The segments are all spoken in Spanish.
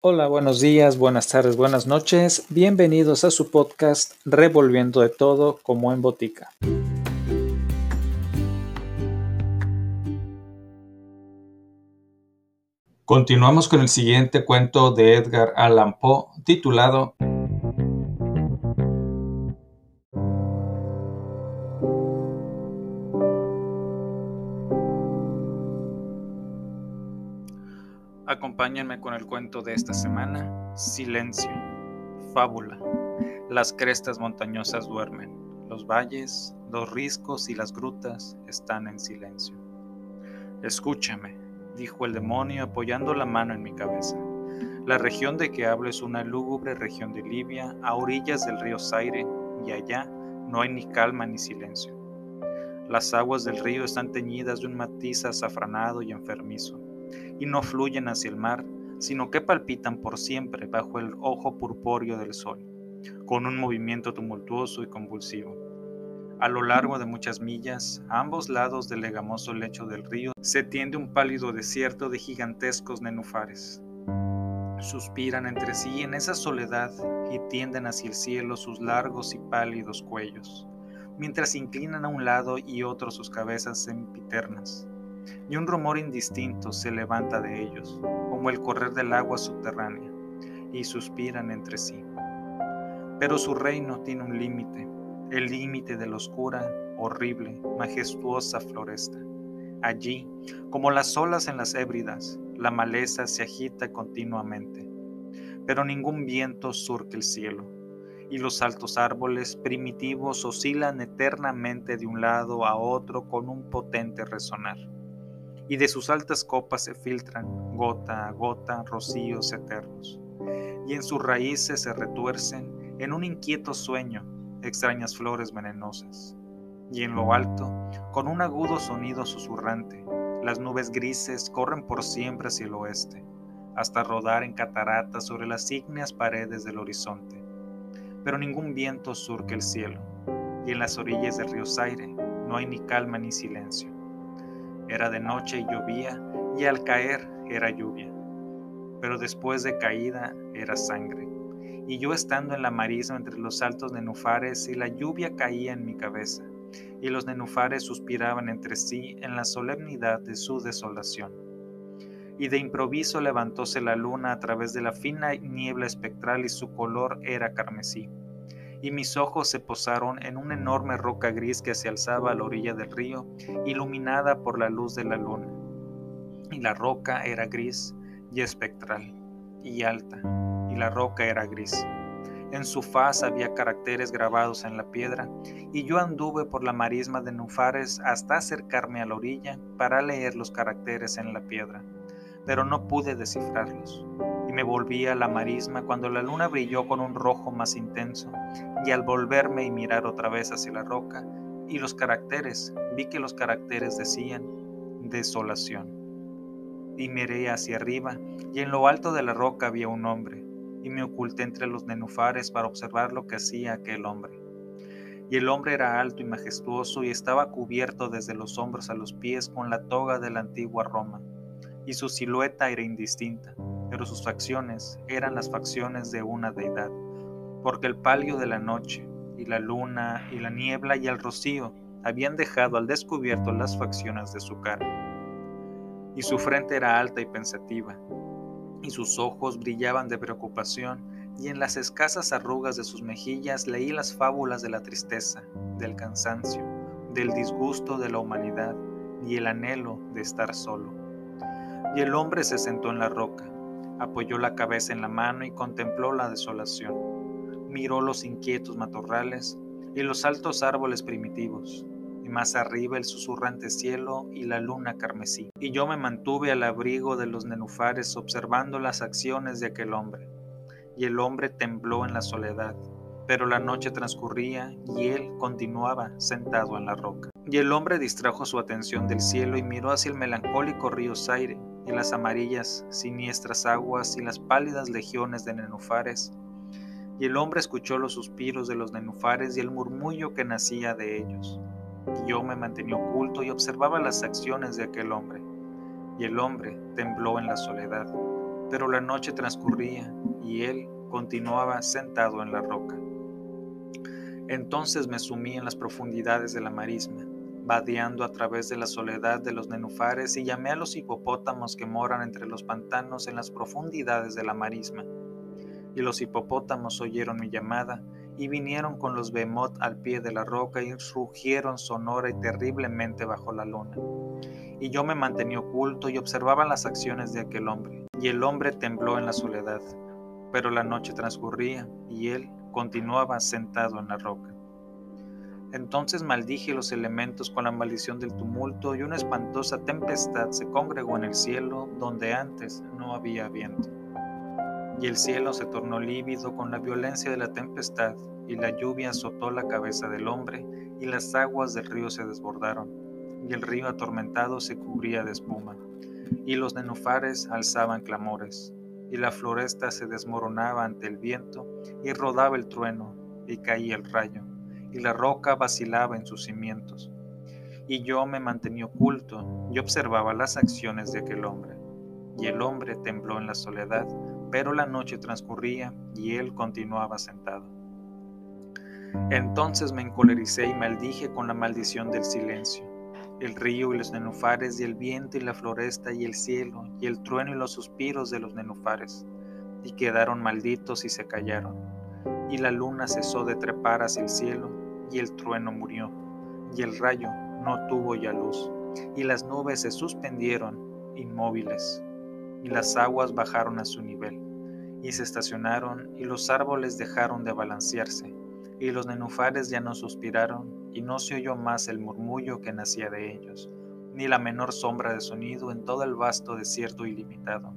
Hola, buenos días, buenas tardes, buenas noches. Bienvenidos a su podcast Revolviendo de todo como en botica. Continuamos con el siguiente cuento de Edgar Allan Poe titulado Acompáñenme con el cuento de esta semana, Silencio, Fábula. Las crestas montañosas duermen, los valles, los riscos y las grutas están en silencio. Escúchame, dijo el demonio apoyando la mano en mi cabeza. La región de que hablo es una lúgubre región de Libia, a orillas del río Zaire, y allá no hay ni calma ni silencio. Las aguas del río están teñidas de un matiz azafranado y enfermizo y no fluyen hacia el mar, sino que palpitan por siempre bajo el ojo purpúreo del sol, con un movimiento tumultuoso y convulsivo. A lo largo de muchas millas, a ambos lados del legamoso lecho del río, se tiende un pálido desierto de gigantescos nenufares. Suspiran entre sí en esa soledad y tienden hacia el cielo sus largos y pálidos cuellos, mientras inclinan a un lado y otro sus cabezas sempiternas y un rumor indistinto se levanta de ellos, como el correr del agua subterránea, y suspiran entre sí. Pero su reino tiene un límite, el límite de la oscura, horrible, majestuosa floresta. Allí, como las olas en las hébridas, la maleza se agita continuamente, pero ningún viento surque el cielo, y los altos árboles primitivos oscilan eternamente de un lado a otro con un potente resonar y de sus altas copas se filtran, gota a gota, rocíos eternos, y en sus raíces se retuercen en un inquieto sueño extrañas flores venenosas. Y en lo alto, con un agudo sonido susurrante, las nubes grises corren por siempre hacia el oeste, hasta rodar en cataratas sobre las ígneas paredes del horizonte. Pero ningún viento surque el cielo, y en las orillas del río Zaire no hay ni calma ni silencio era de noche y llovía, y al caer era lluvia. Pero después de caída era sangre. Y yo estando en la marisma entre los altos nenufares, y la lluvia caía en mi cabeza, y los nenufares suspiraban entre sí en la solemnidad de su desolación. Y de improviso levantóse la luna a través de la fina niebla espectral y su color era carmesí y mis ojos se posaron en una enorme roca gris que se alzaba a la orilla del río, iluminada por la luz de la luna. Y la roca era gris y espectral, y alta, y la roca era gris. En su faz había caracteres grabados en la piedra, y yo anduve por la marisma de Nufares hasta acercarme a la orilla para leer los caracteres en la piedra, pero no pude descifrarlos y me volví a la marisma cuando la luna brilló con un rojo más intenso, y al volverme y mirar otra vez hacia la roca y los caracteres, vi que los caracteres decían desolación. Y miré hacia arriba, y en lo alto de la roca había un hombre, y me oculté entre los nenufares para observar lo que hacía aquel hombre. Y el hombre era alto y majestuoso y estaba cubierto desde los hombros a los pies con la toga de la antigua Roma, y su silueta era indistinta pero sus facciones eran las facciones de una deidad, porque el palio de la noche, y la luna, y la niebla, y el rocío habían dejado al descubierto las facciones de su cara. Y su frente era alta y pensativa, y sus ojos brillaban de preocupación, y en las escasas arrugas de sus mejillas leí las fábulas de la tristeza, del cansancio, del disgusto de la humanidad y el anhelo de estar solo. Y el hombre se sentó en la roca, Apoyó la cabeza en la mano y contempló la desolación. Miró los inquietos matorrales y los altos árboles primitivos, y más arriba el susurrante cielo y la luna carmesí. Y yo me mantuve al abrigo de los nenufares observando las acciones de aquel hombre. Y el hombre tembló en la soledad, pero la noche transcurría y él continuaba sentado en la roca. Y el hombre distrajo su atención del cielo y miró hacia el melancólico río Zaire, y las amarillas, siniestras aguas y las pálidas legiones de nenufares. Y el hombre escuchó los suspiros de los nenufares y el murmullo que nacía de ellos. Y yo me mantenía oculto y observaba las acciones de aquel hombre. Y el hombre tembló en la soledad, pero la noche transcurría y él continuaba sentado en la roca. Entonces me sumí en las profundidades de la marisma, vadeando a través de la soledad de los nenufares y llamé a los hipopótamos que moran entre los pantanos en las profundidades de la marisma. Y los hipopótamos oyeron mi llamada y vinieron con los behemoth al pie de la roca y rugieron sonora y terriblemente bajo la luna. Y yo me mantenía oculto y observaba las acciones de aquel hombre. Y el hombre tembló en la soledad, pero la noche transcurría y él continuaba sentado en la roca. Entonces maldije los elementos con la maldición del tumulto y una espantosa tempestad se congregó en el cielo donde antes no había viento. Y el cielo se tornó lívido con la violencia de la tempestad y la lluvia azotó la cabeza del hombre y las aguas del río se desbordaron y el río atormentado se cubría de espuma y los nenufares alzaban clamores y la floresta se desmoronaba ante el viento, y rodaba el trueno, y caía el rayo, y la roca vacilaba en sus cimientos. Y yo me mantenía oculto y observaba las acciones de aquel hombre. Y el hombre tembló en la soledad, pero la noche transcurría y él continuaba sentado. Entonces me encolericé y maldije con la maldición del silencio el río y los nenufares y el viento y la floresta y el cielo y el trueno y los suspiros de los nenufares, y quedaron malditos y se callaron. Y la luna cesó de trepar hacia el cielo, y el trueno murió, y el rayo no tuvo ya luz, y las nubes se suspendieron inmóviles, y las aguas bajaron a su nivel, y se estacionaron, y los árboles dejaron de balancearse, y los nenufares ya no suspiraron, y no se oyó más el murmullo que nacía de ellos, ni la menor sombra de sonido en todo el vasto desierto ilimitado.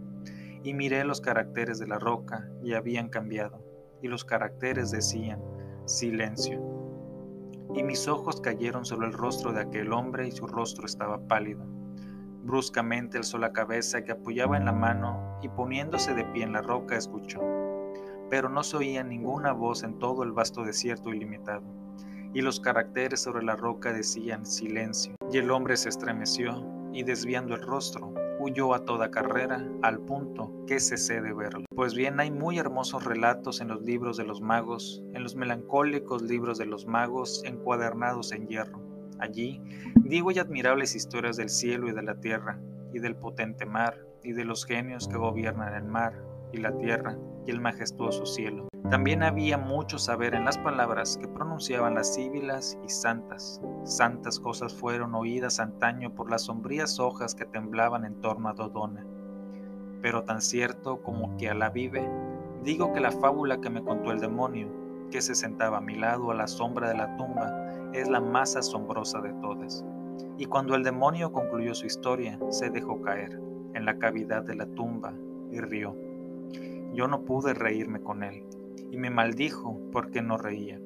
Y miré los caracteres de la roca, y habían cambiado, y los caracteres decían, silencio. Y mis ojos cayeron sobre el rostro de aquel hombre, y su rostro estaba pálido. Bruscamente alzó la cabeza que apoyaba en la mano, y poniéndose de pie en la roca escuchó pero no se oía ninguna voz en todo el vasto desierto ilimitado, y los caracteres sobre la roca decían silencio. Y el hombre se estremeció, y desviando el rostro, huyó a toda carrera, al punto que cesé de verlo. Pues bien, hay muy hermosos relatos en los libros de los magos, en los melancólicos libros de los magos encuadernados en hierro. Allí digo y admirables historias del cielo y de la tierra, y del potente mar, y de los genios que gobiernan el mar, y la tierra y el majestuoso cielo. También había mucho saber en las palabras que pronunciaban las síbilas y santas. Santas cosas fueron oídas antaño por las sombrías hojas que temblaban en torno a Dodona. Pero tan cierto como que a la vive, digo que la fábula que me contó el demonio, que se sentaba a mi lado a la sombra de la tumba, es la más asombrosa de todas. Y cuando el demonio concluyó su historia, se dejó caer en la cavidad de la tumba y rió. Yo no pude reírme con él, y me maldijo porque no reía.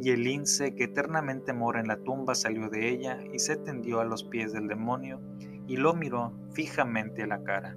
Y el lince que eternamente mora en la tumba salió de ella y se tendió a los pies del demonio y lo miró fijamente a la cara.